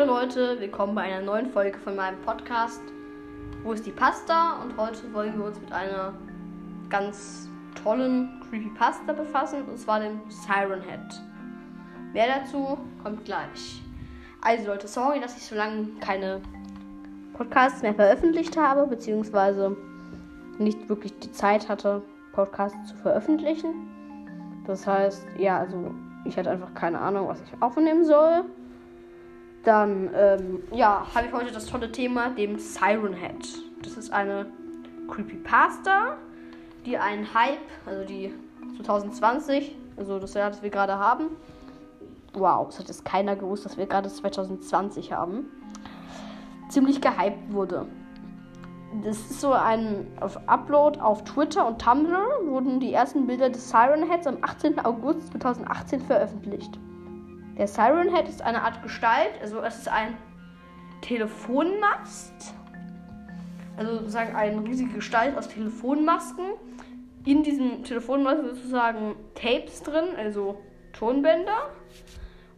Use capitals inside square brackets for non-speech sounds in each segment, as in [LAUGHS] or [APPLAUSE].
hallo Leute, willkommen bei einer neuen Folge von meinem Podcast. Wo ist die Pasta? Und heute wollen wir uns mit einer ganz tollen Creepypasta befassen, und zwar dem Siren Head. Mehr dazu kommt gleich. Also Leute, sorry, dass ich so lange keine Podcasts mehr veröffentlicht habe, beziehungsweise nicht wirklich die Zeit hatte, Podcasts zu veröffentlichen. Das heißt, ja, also ich hatte einfach keine Ahnung, was ich aufnehmen soll. Dann, ähm, ja, habe ich heute das tolle Thema, dem Siren Head. Das ist eine Creepypasta, die einen Hype, also die 2020, also das Jahr, das wir gerade haben. Wow, das hat jetzt keiner gewusst, dass wir gerade 2020 haben. Ziemlich gehypt wurde. Das ist so ein auf Upload auf Twitter und Tumblr wurden die ersten Bilder des Siren Heads am 18. August 2018 veröffentlicht. Der Siren Head ist eine Art Gestalt, also es ist ein Telefonmast. Also sozusagen eine riesige Gestalt aus Telefonmasken. In diesem Telefonmast sozusagen Tapes drin, also Tonbänder.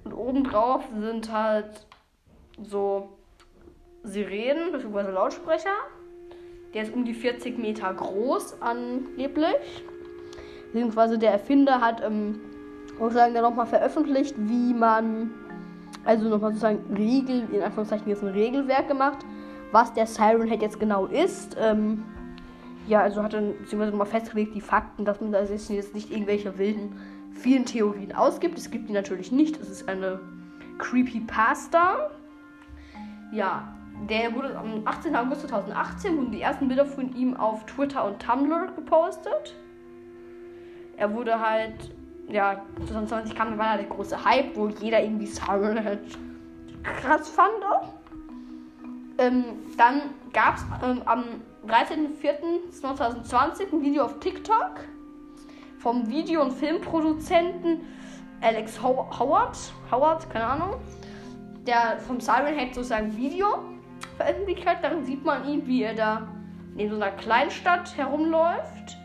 Und obendrauf sind halt so Sirenen bzw. Lautsprecher. Der ist um die 40 Meter groß angeblich. Beziehungsweise der Erfinder hat ähm, sozusagen dann nochmal veröffentlicht, wie man, also nochmal sozusagen Regel, in Anführungszeichen jetzt ein Regelwerk gemacht, was der Siren Head jetzt genau ist. Ähm, ja, also hat dann beziehungsweise nochmal festgelegt, die Fakten, dass man da jetzt nicht irgendwelche wilden, vielen Theorien ausgibt. Es gibt die natürlich nicht. Es ist eine Creepypasta. Ja, der wurde am 18. August 2018 wurden die ersten Bilder von ihm auf Twitter und Tumblr gepostet. Er wurde halt ja, 2020 kam war der große Hype, wo jeder irgendwie Siren krass fand. Ähm, dann gab es ähm, am 13.04.2020 ein Video auf TikTok vom Video- und Filmproduzenten Alex Howard. Howard, keine Ahnung. Der vom Siren Head sozusagen Video veröffentlicht hat. Darin sieht man ihn, wie er da in so einer Kleinstadt herumläuft.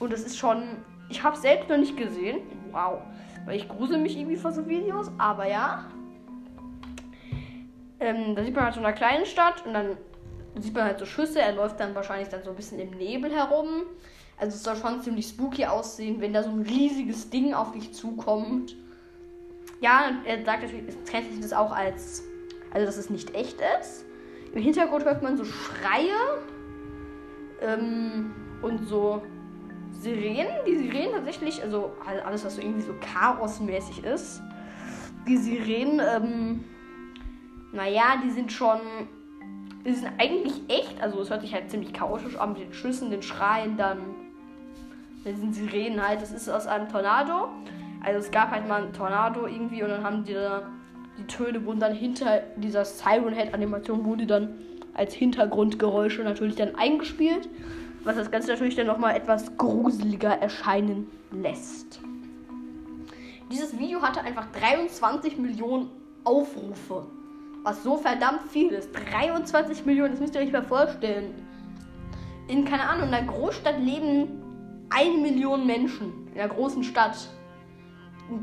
Und das ist schon ich habe selbst noch nicht gesehen. Wow. Weil ich grusel mich irgendwie vor so Videos. Aber ja. Ähm, da sieht man halt so eine kleine Stadt und dann sieht man halt so Schüsse. Er läuft dann wahrscheinlich dann so ein bisschen im Nebel herum. Also es soll schon ziemlich spooky aussehen, wenn da so ein riesiges Ding auf dich zukommt. Ja, er sagt natürlich, es kennt sich das auch als, also dass es nicht echt ist. Im Hintergrund hört man so Schreie ähm, und so Sirenen, die Sirenen tatsächlich, also alles, was so irgendwie so chaosmäßig ist. Die Sirenen, ähm, naja, die sind schon, die sind eigentlich echt, also es hört sich halt ziemlich chaotisch an mit den Schüssen, den Schreien, dann mit diesen Sirenen halt. Das ist aus einem Tornado. Also es gab halt mal einen Tornado irgendwie und dann haben die da, die Töne wurden dann hinter dieser Siren Head Animation wurde dann als Hintergrundgeräusche natürlich dann eingespielt was das Ganze natürlich dann nochmal etwas gruseliger erscheinen lässt. Dieses Video hatte einfach 23 Millionen Aufrufe. Was so verdammt viel ist. 23 Millionen, das müsst ihr euch mal vorstellen. In, keine Ahnung, in einer Großstadt leben eine Million Menschen. In einer großen Stadt.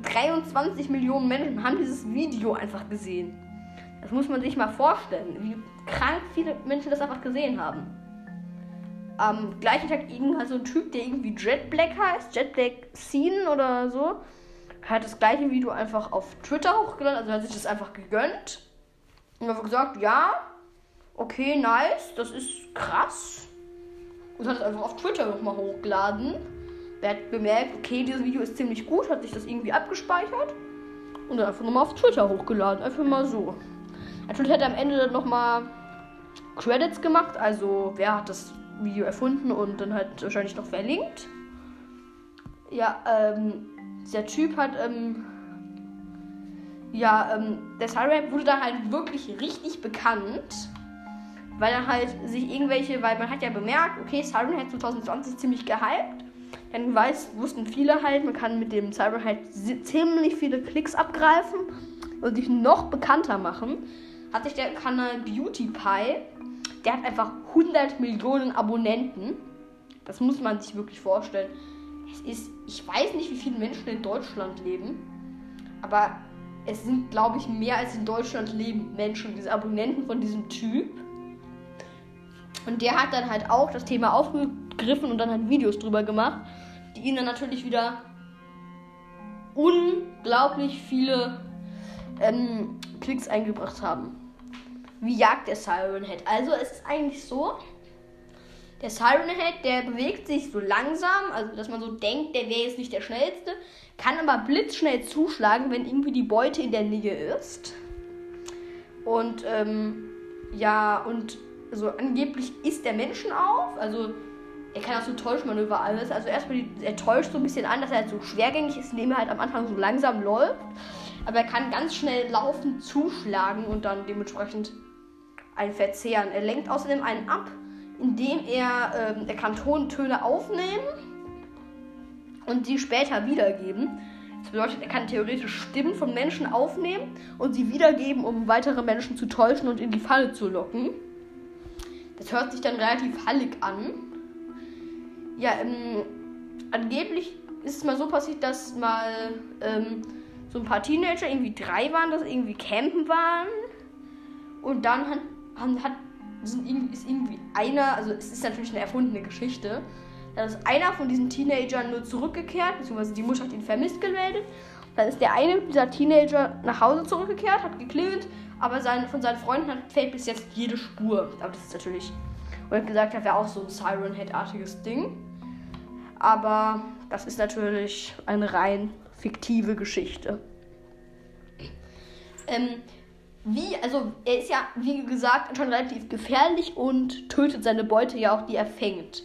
23 Millionen Menschen haben dieses Video einfach gesehen. Das muss man sich mal vorstellen, wie krank viele Menschen das einfach gesehen haben am gleichen Tag irgendein so ein Typ, der irgendwie Jet Black heißt, Jet Black Scene oder so, hat das gleiche Video einfach auf Twitter hochgeladen, also hat sich das einfach gegönnt. Und hat gesagt, ja, okay, nice, das ist krass. Und hat es einfach auf Twitter nochmal hochgeladen. Der hat bemerkt, okay, dieses Video ist ziemlich gut, hat sich das irgendwie abgespeichert und dann einfach nochmal auf Twitter hochgeladen. Einfach mal so. Natürlich hat er am Ende dann nochmal Credits gemacht, also wer hat das Video erfunden und dann halt wahrscheinlich noch verlinkt. Ja, ähm, der Typ hat, ähm, ja, ähm, der Siren wurde dann halt wirklich richtig bekannt, weil er halt sich irgendwelche, weil man hat ja bemerkt, okay, Siren hat 2020 ziemlich gehypt. Dann weiß, wussten viele halt, man kann mit dem Siren halt ziemlich viele Klicks abgreifen und sich noch bekannter machen. Hat sich der Kanal Beauty Pie der hat einfach 100 Millionen Abonnenten. Das muss man sich wirklich vorstellen. Es ist, ich weiß nicht, wie viele Menschen in Deutschland leben, aber es sind, glaube ich, mehr als in Deutschland leben Menschen, diese Abonnenten von diesem Typ. Und der hat dann halt auch das Thema aufgegriffen und dann halt Videos drüber gemacht, die ihn dann natürlich wieder unglaublich viele ähm, Klicks eingebracht haben. Wie jagt der Siren Head? Also es ist eigentlich so, der Siren Head, der bewegt sich so langsam, also dass man so denkt, der wäre jetzt nicht der schnellste, kann aber blitzschnell zuschlagen, wenn irgendwie die Beute in der Nähe ist. Und ähm, ja, und so angeblich isst der Menschen auf, also er kann auch so Täuschmanöver alles. Also erstmal, er täuscht so ein bisschen an, dass er halt so schwergängig ist, indem er halt am Anfang so langsam läuft. Aber er kann ganz schnell laufend zuschlagen und dann dementsprechend einen verzehren. Er lenkt außerdem einen ab, indem er, ähm, er kann Tontöne aufnehmen und sie später wiedergeben. Das bedeutet, er kann theoretisch Stimmen von Menschen aufnehmen und sie wiedergeben, um weitere Menschen zu täuschen und in die Falle zu locken. Das hört sich dann relativ hallig an. Ja, ähm, angeblich ist es mal so passiert, dass mal ähm, so ein paar Teenager, irgendwie drei waren, dass irgendwie campen waren. Und dann hat, hat sind, ist irgendwie einer, also es ist natürlich eine erfundene Geschichte, dann ist einer von diesen Teenagern nur zurückgekehrt, beziehungsweise die Mutter hat ihn vermisst gemeldet. Dann ist der eine dieser Teenager nach Hause zurückgekehrt, hat geklingelt, aber sein, von seinen Freunden hat, fehlt bis jetzt jede Spur. Aber das ist natürlich, er hat gesagt, das wäre auch so ein Siren Head-artiges Ding. Aber das ist natürlich eine rein fiktive Geschichte. Ähm, wie, also er ist ja, wie gesagt, schon relativ gefährlich und tötet seine Beute ja auch, die er fängt.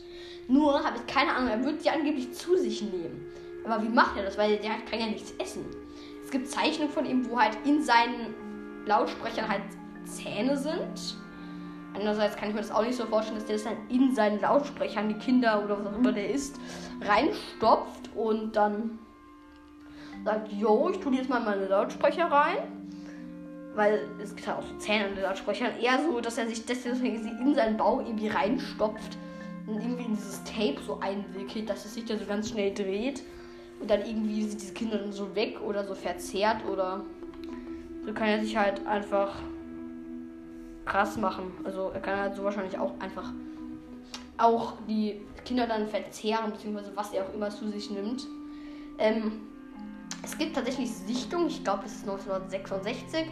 Nur habe ich keine Ahnung, er wird sie angeblich zu sich nehmen. Aber wie macht er das? Weil der kann ja nichts essen. Es gibt Zeichnungen von ihm, wo halt in seinen Lautsprechern halt Zähne sind. Andererseits kann ich mir das auch nicht so vorstellen, dass der das dann in seinen Lautsprechern, die Kinder oder was auch immer der ist, reinstopft und dann sagt, yo, ich tue jetzt mal meine Lautsprecher rein. Weil es gibt halt auch so Zähne in den Lautsprechern. Eher so, dass er sich deswegen in seinen Bauch irgendwie reinstopft und irgendwie in dieses Tape so einwickelt, dass es sich dann so ganz schnell dreht. Und dann irgendwie sind diese Kinder dann so weg oder so verzerrt oder so kann er sich halt einfach krass machen. Also er kann halt so wahrscheinlich auch einfach auch die Kinder dann verzehren, beziehungsweise was er auch immer zu sich nimmt. Ähm, es gibt tatsächlich Sichtungen, ich glaube, das ist 1966.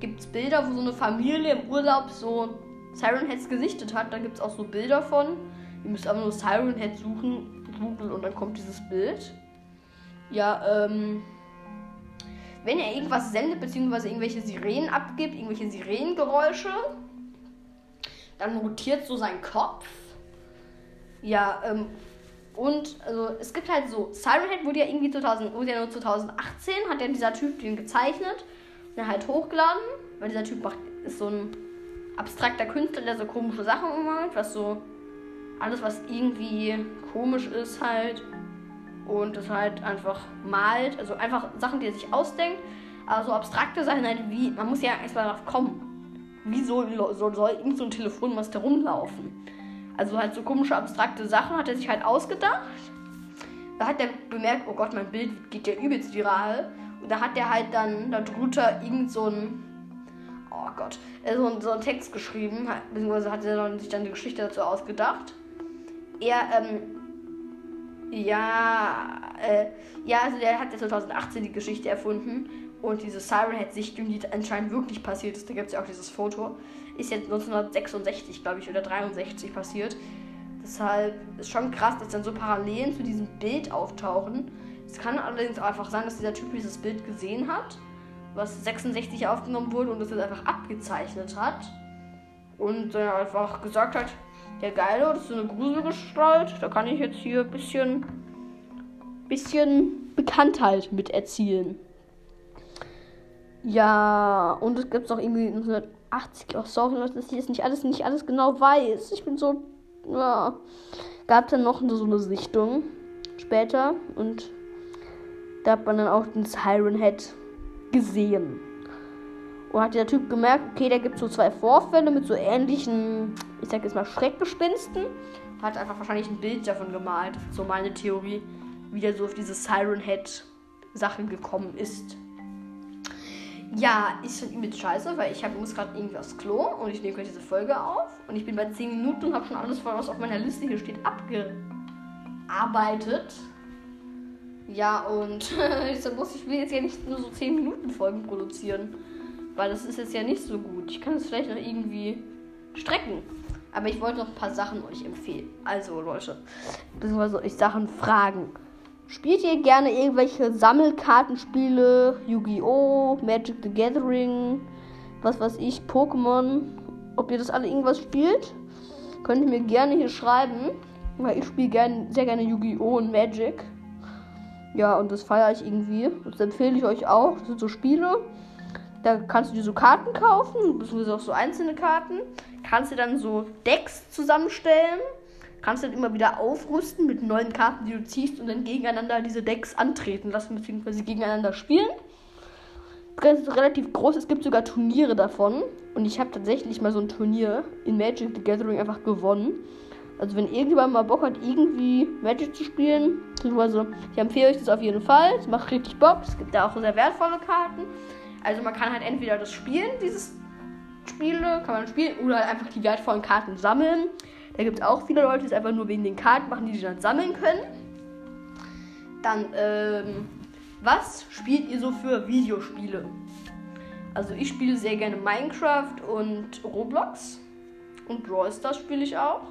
Gibt es Bilder, wo so eine Familie im Urlaub so Siren Heads gesichtet hat. Da gibt es auch so Bilder von. Ihr müsst aber nur Siren Head suchen, googeln und dann kommt dieses Bild. Ja, ähm. Wenn er irgendwas sendet, beziehungsweise irgendwelche Sirenen abgibt, irgendwelche Sirenengeräusche, dann rotiert so sein Kopf. Ja, ähm, und also es gibt halt so, Siren Head wurde ja irgendwie 2000, wurde ja nur 2018, hat ja dieser Typ den gezeichnet er halt hochgeladen, weil dieser Typ macht, ist so ein abstrakter Künstler, der so komische Sachen ummacht, was so alles, was irgendwie komisch ist halt und das halt einfach malt, also einfach Sachen, die er sich ausdenkt, aber so abstrakte Sachen halt wie, man muss ja erstmal darauf kommen. Wieso soll, soll irgend so ein Telefonmast herumlaufen? Also halt so komische abstrakte Sachen hat er sich halt ausgedacht. Da hat er bemerkt, oh Gott, mein Bild geht ja übelst viral. Da hat er halt dann darunter irgend so ein, oh Gott, äh, so, so einen Text geschrieben, beziehungsweise hat er sich dann die Geschichte dazu ausgedacht. Er, ähm, ja, äh, ja, also der hat ja 2018 die Geschichte erfunden und diese Siren Head Sichtung, die anscheinend wirklich passiert ist, da gibt es ja auch dieses Foto, ist jetzt 1966, glaube ich, oder 63 passiert. Deshalb ist schon krass, dass dann so Parallelen zu diesem Bild auftauchen. Es kann allerdings auch einfach sein, dass dieser Typ dieses Bild gesehen hat, was 66 aufgenommen wurde und das jetzt einfach abgezeichnet hat. Und äh, einfach gesagt hat, der Geile, das ist eine Gruselgestalt, da kann ich jetzt hier ein bisschen, bisschen Bekanntheit mit erzielen. Ja, und es gibt auch irgendwie 1980, oh sorry, dass ich jetzt nicht alles, nicht alles genau weiß. Ich bin so, ja. Gab dann noch so eine Sichtung später und da hat man dann auch den Siren Head gesehen. Und hat der Typ gemerkt, okay, da gibt es so zwei Vorfälle mit so ähnlichen, ich sag jetzt mal, Schreckgespensten. Hat einfach wahrscheinlich ein Bild davon gemalt. So meine Theorie, wie der so auf diese Siren Head Sache gekommen ist. Ja, ist schon übelst scheiße, weil ich hab, muss gerade irgendwie aufs Klo und ich nehme gerade diese Folge auf und ich bin bei 10 Minuten und habe schon alles, was auf meiner Liste hier steht, abgearbeitet. Ja, und [LAUGHS] deshalb muss ich mir jetzt ja nicht nur so 10 Minuten Folgen produzieren, weil das ist jetzt ja nicht so gut. Ich kann es vielleicht noch irgendwie strecken. Aber ich wollte noch ein paar Sachen euch empfehlen. Also, Leute, beziehungsweise euch Sachen fragen. Spielt ihr gerne irgendwelche Sammelkartenspiele? Yu-Gi-Oh!, Magic the Gathering, was weiß ich, Pokémon? Ob ihr das alle irgendwas spielt? Könnt ihr mir gerne hier schreiben. Weil ich spiele gern, sehr gerne Yu-Gi-Oh! und Magic. Ja, und das feiere ich irgendwie. Das empfehle ich euch auch. Das sind so Spiele. Da kannst du dir so Karten kaufen, beziehungsweise auch so einzelne Karten. Kannst du dann so Decks zusammenstellen kannst dann immer wieder aufrüsten mit neuen Karten, die du ziehst und dann gegeneinander diese Decks antreten lassen, beziehungsweise gegeneinander spielen. Das ist relativ groß, es gibt sogar Turniere davon. Und ich habe tatsächlich mal so ein Turnier in Magic the Gathering einfach gewonnen. Also wenn irgendjemand mal Bock hat, irgendwie Magic zu spielen, beziehungsweise ich empfehle euch das auf jeden Fall. Es macht richtig Bock. Es gibt da auch sehr wertvolle Karten. Also man kann halt entweder das spielen, dieses Spiele, kann man spielen, oder halt einfach die wertvollen Karten sammeln. Da gibt es auch viele Leute, die es einfach nur wegen den Karten machen, die sie dann sammeln können. Dann, ähm, was spielt ihr so für Videospiele? Also ich spiele sehr gerne Minecraft und Roblox. Und Brawl Stars spiele ich auch.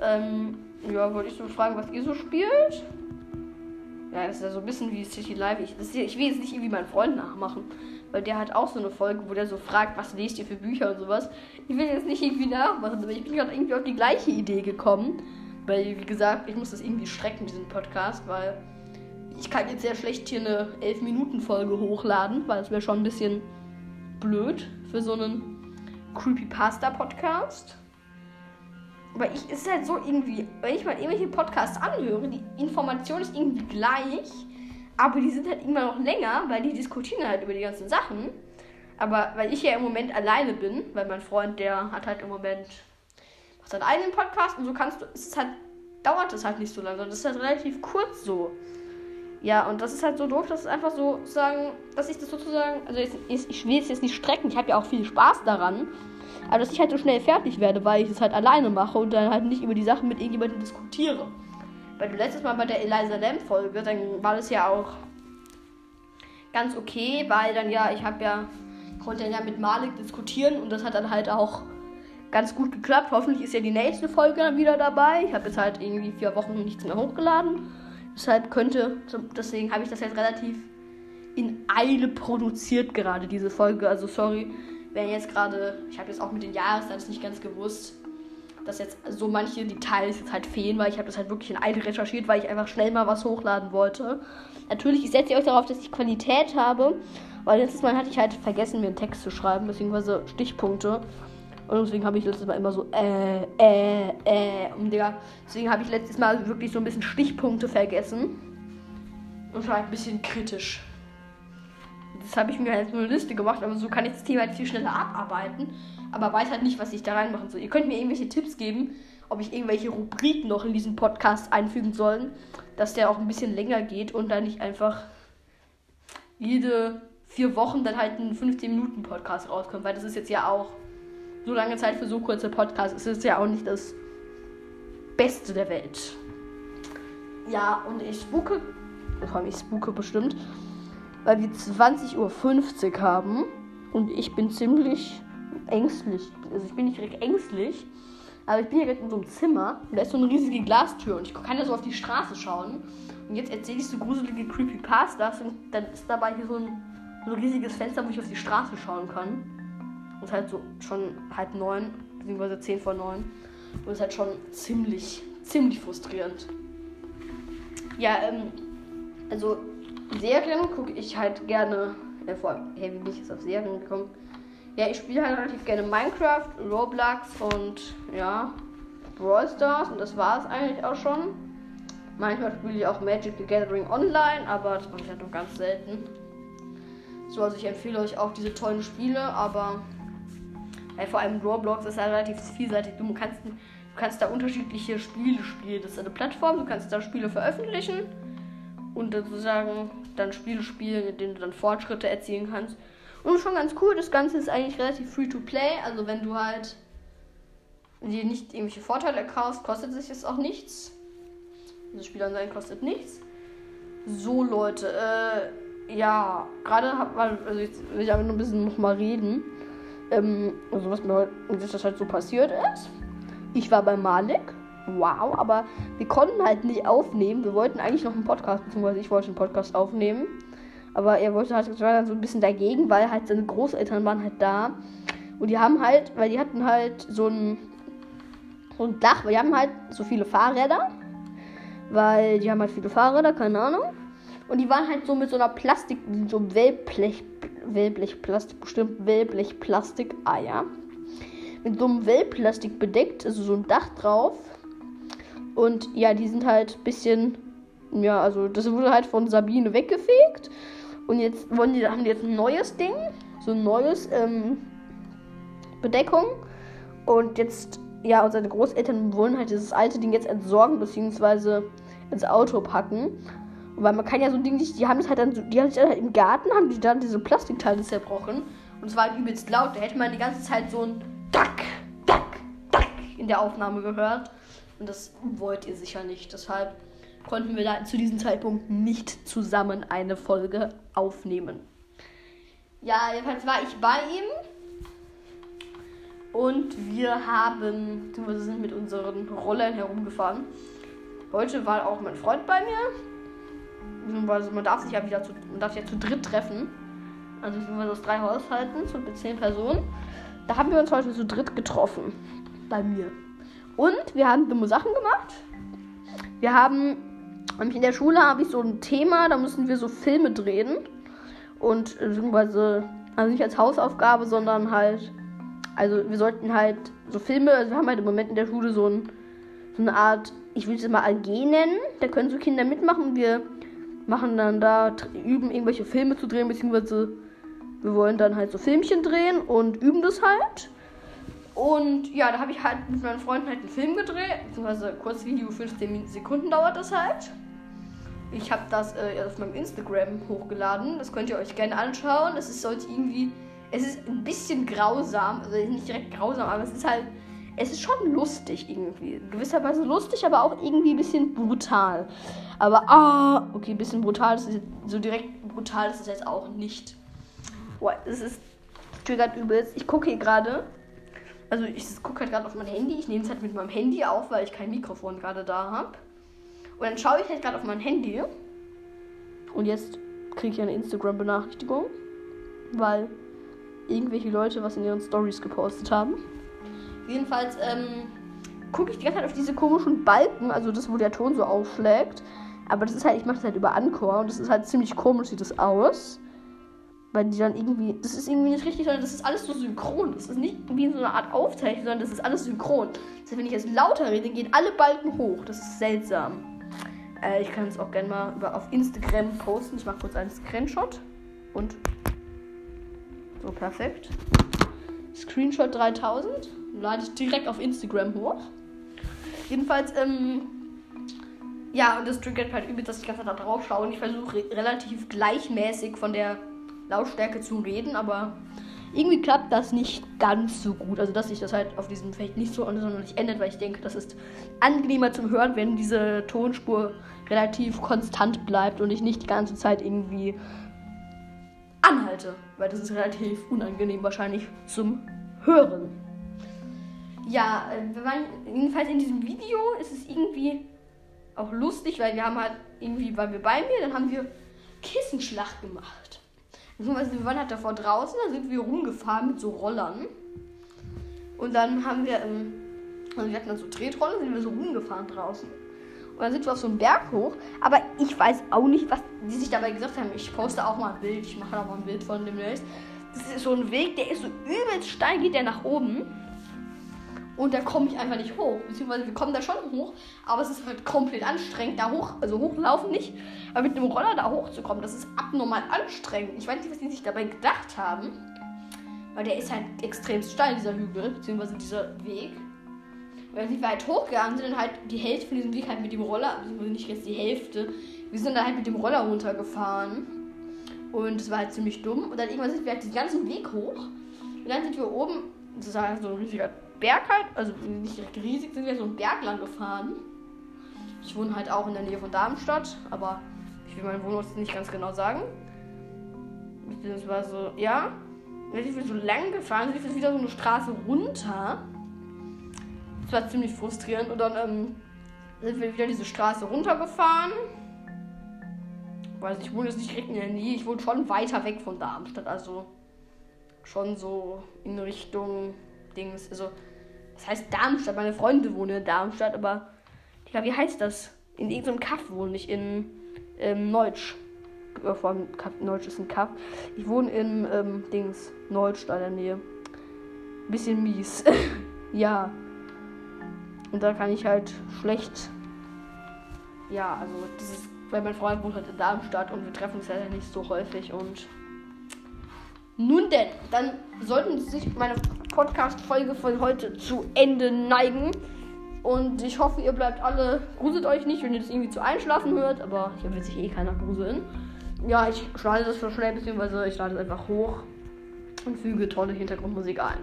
Ähm, ja, wollte ich so fragen, was ihr so spielt? Ja, das ist ja so ein bisschen wie City Live. Ich, ist, ich will jetzt nicht irgendwie meinen Freund nachmachen weil der hat auch so eine Folge, wo der so fragt, was lest ihr für Bücher und sowas. Ich will jetzt nicht irgendwie nachmachen, aber ich bin gerade irgendwie auf die gleiche Idee gekommen. Weil, wie gesagt, ich muss das irgendwie strecken, diesen Podcast, weil ich kann jetzt sehr schlecht hier eine 11-Minuten-Folge hochladen, weil es wäre schon ein bisschen blöd für so einen Creepypasta-Podcast. Aber ich ist halt so irgendwie, wenn ich mal irgendwelche Podcasts anhöre, die Information ist irgendwie gleich aber die sind halt immer noch länger, weil die diskutieren halt über die ganzen Sachen. Aber weil ich ja im Moment alleine bin, weil mein Freund, der hat halt im Moment macht seinen eigenen Podcast und so kannst du, es halt, dauert es halt nicht so lange, sondern es ist halt relativ kurz so. Ja, und das ist halt so doof, dass es einfach so sagen, dass ich das sozusagen, also jetzt, ich will es jetzt nicht strecken, ich habe ja auch viel Spaß daran, aber dass ich halt so schnell fertig werde, weil ich es halt alleine mache und dann halt nicht über die Sachen mit irgendjemandem diskutiere. Weil du letztes Mal bei der Eliza Lamb Folge, dann war das ja auch ganz okay, weil dann ja, ich habe ja, konnte ja mit Malik diskutieren und das hat dann halt auch ganz gut geklappt. Hoffentlich ist ja die nächste Folge dann wieder dabei. Ich habe jetzt halt irgendwie vier Wochen nichts mehr hochgeladen. Deshalb könnte, deswegen habe ich das jetzt relativ in Eile produziert gerade, diese Folge. Also sorry, wenn jetzt gerade, ich habe jetzt auch mit den Jahreszeiten nicht ganz gewusst, dass jetzt so manche Details jetzt halt fehlen, weil ich habe das halt wirklich in Eile recherchiert, weil ich einfach schnell mal was hochladen wollte. Natürlich, ich setze euch darauf, dass ich Qualität habe, weil letztes Mal hatte ich halt vergessen, mir einen Text zu schreiben, beziehungsweise Stichpunkte. Und deswegen habe ich letztes Mal immer so, äh, äh, äh, und Digga, deswegen habe ich letztes Mal wirklich so ein bisschen Stichpunkte vergessen. Und war ein bisschen kritisch. Das habe ich mir halt so eine Liste gemacht, aber so kann ich das Thema halt viel schneller abarbeiten aber weiß halt nicht, was ich da reinmachen soll. Ihr könnt mir irgendwelche Tipps geben, ob ich irgendwelche Rubriken noch in diesen Podcast einfügen soll, dass der auch ein bisschen länger geht und dann nicht einfach jede vier Wochen dann halt ein 15-Minuten-Podcast rauskommt, weil das ist jetzt ja auch so lange Zeit für so kurze Podcasts, ist es ja auch nicht das Beste der Welt. Ja, und ich spuke, vor ich spuke bestimmt, weil wir 20.50 Uhr haben und ich bin ziemlich ängstlich. Also ich bin nicht direkt ängstlich, aber ich bin hier in so einem Zimmer und da ist so eine riesige Glastür und ich kann ja so auf die Straße schauen. Und jetzt erzähle ich so gruselige Creepypastas und dann ist dabei hier so ein, so ein riesiges Fenster, wo ich auf die Straße schauen kann. Und es ist halt so schon halb neun, beziehungsweise zehn vor neun. Und es ist halt schon ziemlich, ziemlich frustrierend. Ja, ähm, also Serien gucke ich halt gerne. Äh, vor allem, hey, wie bin ich jetzt auf Serien gekommen? Ja, ich spiele halt relativ gerne Minecraft, Roblox und ja, Brawl Stars und das war es eigentlich auch schon. Manchmal spiele ich auch Magic the Gathering online, aber das mache ich halt nur ganz selten. So, also ich empfehle euch auch diese tollen Spiele, aber ja, vor allem Roblox ist halt relativ vielseitig. Du kannst, du kannst da unterschiedliche Spiele spielen. Das ist eine Plattform, du kannst da Spiele veröffentlichen und sozusagen dann Spiele spielen, in denen du dann Fortschritte erzielen kannst. Und schon ganz cool, das Ganze ist eigentlich relativ free to play. Also wenn du halt dir nicht irgendwelche Vorteile kaufst, kostet sich das auch nichts. Also Spiel online kostet nichts. So Leute, äh, ja, gerade hab man, also jetzt will ich einfach nur ein bisschen noch mal reden. Ähm, also was mir heute, das halt so passiert ist. Ich war bei Malik. Wow, aber wir konnten halt nicht aufnehmen. Wir wollten eigentlich noch einen Podcast, beziehungsweise ich wollte einen Podcast aufnehmen. Aber er wollte halt, war dann so ein bisschen dagegen, weil halt seine Großeltern waren halt da. Und die haben halt, weil die hatten halt so ein, so ein Dach, weil die haben halt so viele Fahrräder. Weil die haben halt viele Fahrräder, keine Ahnung. Und die waren halt so mit so einer Plastik, so Wellblech, Wellblechplastik, bestimmt Wellblechplastik, ah ja. Mit so einem Wellplastik bedeckt, also so ein Dach drauf. Und ja, die sind halt ein bisschen, ja, also das wurde halt von Sabine weggefegt. Und jetzt wollen die, haben die jetzt ein neues Ding, so ein neues ähm, Bedeckung. Und jetzt, ja, und seine Großeltern wollen halt dieses alte Ding jetzt entsorgen, beziehungsweise ins Auto packen. Weil man kann ja so ein Ding nicht, die haben es halt dann, so, die haben sich dann halt im Garten, haben die dann diese Plastikteile zerbrochen. Und es war halt übelst laut. Da hätte man die ganze Zeit so ein Dack, Dack, Dack in der Aufnahme gehört. Und das wollt ihr sicher nicht. Deshalb konnten wir da zu diesem Zeitpunkt nicht zusammen eine Folge aufnehmen. Ja, jedenfalls war ich bei ihm. Und wir haben, wir sind mit unseren Rollern herumgefahren. Heute war auch mein Freund bei mir. Also man darf sich ja wieder zu, man darf ja zu dritt treffen. Also sind wir aus drei Haushalten, so mit zehn Personen. Da haben wir uns heute zu dritt getroffen. Bei mir. Und wir haben dumme Sachen gemacht. Wir haben, in der Schule habe ich so ein Thema, da müssen wir so Filme drehen. Und beziehungsweise, also nicht als Hausaufgabe, sondern halt, also wir sollten halt so Filme, also wir haben halt im Moment in der Schule so, ein, so eine Art, ich will es mal AG nennen, da können so Kinder mitmachen. Wir machen dann da, üben irgendwelche Filme zu drehen, beziehungsweise wir wollen dann halt so Filmchen drehen und üben das halt. Und ja, da habe ich halt mit meinen Freunden halt einen Film gedreht, beziehungsweise Kurzvideo, 15 Sekunden dauert das halt. Ich habe das äh, auf meinem Instagram hochgeladen, das könnt ihr euch gerne anschauen. Es ist sollte irgendwie, es ist ein bisschen grausam, also nicht direkt grausam, aber es ist halt, es ist schon lustig irgendwie. In gewisser Weise lustig, aber auch irgendwie ein bisschen brutal. Aber, ah, okay, ein bisschen brutal, das ist so direkt brutal ist es jetzt auch nicht. Boah, es ist triggert übelst. Ich gucke hier gerade also ich gucke halt gerade auf mein Handy. Ich nehme es halt mit meinem Handy auf, weil ich kein Mikrofon gerade da habe. Und dann schaue ich halt gerade auf mein Handy. Und jetzt kriege ich eine Instagram-Benachrichtigung, weil irgendwelche Leute was in ihren Stories gepostet haben. Jedenfalls ähm, gucke ich die ganze Zeit auf diese komischen Balken, also das, wo der Ton so aufschlägt. Aber das ist halt, ich mache das halt über Anchor und das ist halt ziemlich komisch, sieht das aus weil die dann irgendwie, das ist irgendwie nicht richtig, sondern das ist alles so synchron. Das ist nicht wie so eine Art Aufzeichnung, sondern das ist alles synchron. Das heißt, wenn ich jetzt lauter rede, gehen alle Balken hoch. Das ist seltsam. Äh, ich kann es auch gerne mal über, auf Instagram posten. Ich mache kurz einen Screenshot. Und so perfekt. Screenshot 3000. Lade ich direkt auf Instagram hoch. Jedenfalls, ähm, ja, und das triggert halt übel, dass ich ganz da drauf schaue. Und ich versuche relativ gleichmäßig von der Lautstärke zu reden, aber irgendwie klappt das nicht ganz so gut. Also, dass sich das halt auf diesem Feld nicht so sondern nicht ändert, weil ich denke, das ist angenehmer zum Hören, wenn diese Tonspur relativ konstant bleibt und ich nicht die ganze Zeit irgendwie anhalte. Weil das ist relativ unangenehm wahrscheinlich zum Hören. Ja, äh, jedenfalls in diesem Video ist es irgendwie auch lustig, weil wir haben halt irgendwie, weil wir bei mir, dann haben wir Kissenschlacht gemacht. Beziehungsweise wir waren halt davor draußen, da sind wir rumgefahren mit so Rollern. Und dann haben wir, ähm, also wir hatten dann so Tretroller, sind wir so rumgefahren draußen. Und dann sind wir auf so einen Berg hoch. Aber ich weiß auch nicht, was die sich dabei gesagt haben. Ich poste auch mal ein Bild. Ich mache da mal ein Bild von demnächst. Das ist so ein Weg, der ist so übelst steil, geht der nach oben. Und da komme ich einfach nicht hoch. Beziehungsweise wir kommen da schon hoch, aber es ist halt komplett anstrengend, da hoch, also hochlaufen nicht. Aber mit einem Roller da hochzukommen, das ist abnormal anstrengend. Ich weiß nicht, was die sich dabei gedacht haben. Weil der ist halt extrem steil, dieser Hügel, beziehungsweise dieser Weg. Weil wir halt hochgegangen sind, dann halt die Hälfte von diesem Weg halt mit dem Roller, beziehungsweise nicht jetzt die Hälfte. Wir sind dann halt mit dem Roller runtergefahren. Und es war halt ziemlich dumm. Und dann irgendwann sind wir halt den ganzen Weg hoch. Und dann sind wir oben, das war so ein riesiger Berg halt, also nicht riesig, sind wir so einen Berg lang gefahren. Ich wohne halt auch in der Nähe von Darmstadt, aber ich will meinen Wohnort nicht ganz genau sagen. Beziehungsweise, ja, dann sind wir so lang gefahren, sind wir wieder so eine Straße runter. Das war ziemlich frustrierend und dann ähm, sind wir wieder diese Straße runtergefahren. Weil ich wohne jetzt nicht direkt in der Nähe, ich wohne schon weiter weg von Darmstadt, also schon so in Richtung Dings. Also, das heißt Darmstadt, meine Freunde wohnen in Darmstadt, aber ja, wie heißt das? In irgendeinem Kaff wohne ich, in ähm, Neutsch. Äh, vor Neutsch ist ein Kaff. Ich wohne in ähm, Dings, Neutsch da in der Nähe. Bisschen mies. [LAUGHS] ja. Und da kann ich halt schlecht. Ja, also dieses. Weil mein Freund wohnt halt in Darmstadt und wir treffen uns leider nicht so häufig und. Nun denn, dann sollten sich meine Podcast-Folge von heute zu Ende neigen. Und ich hoffe, ihr bleibt alle, gruselt euch nicht, wenn ihr das irgendwie zu einschlafen hört. Aber hier wird sich eh keiner gruseln. Ja, ich schneide das so schnell, beziehungsweise ich lade es einfach hoch und füge tolle Hintergrundmusik ein.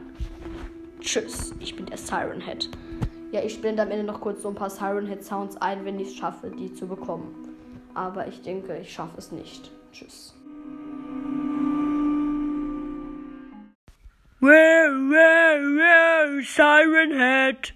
Tschüss, ich bin der Siren Head. Ja, ich blende am Ende noch kurz so ein paar Siren Head Sounds ein, wenn ich es schaffe, die zu bekommen. Aber ich denke, ich schaffe es nicht. Tschüss. Wow, wow, wow, Siren Head.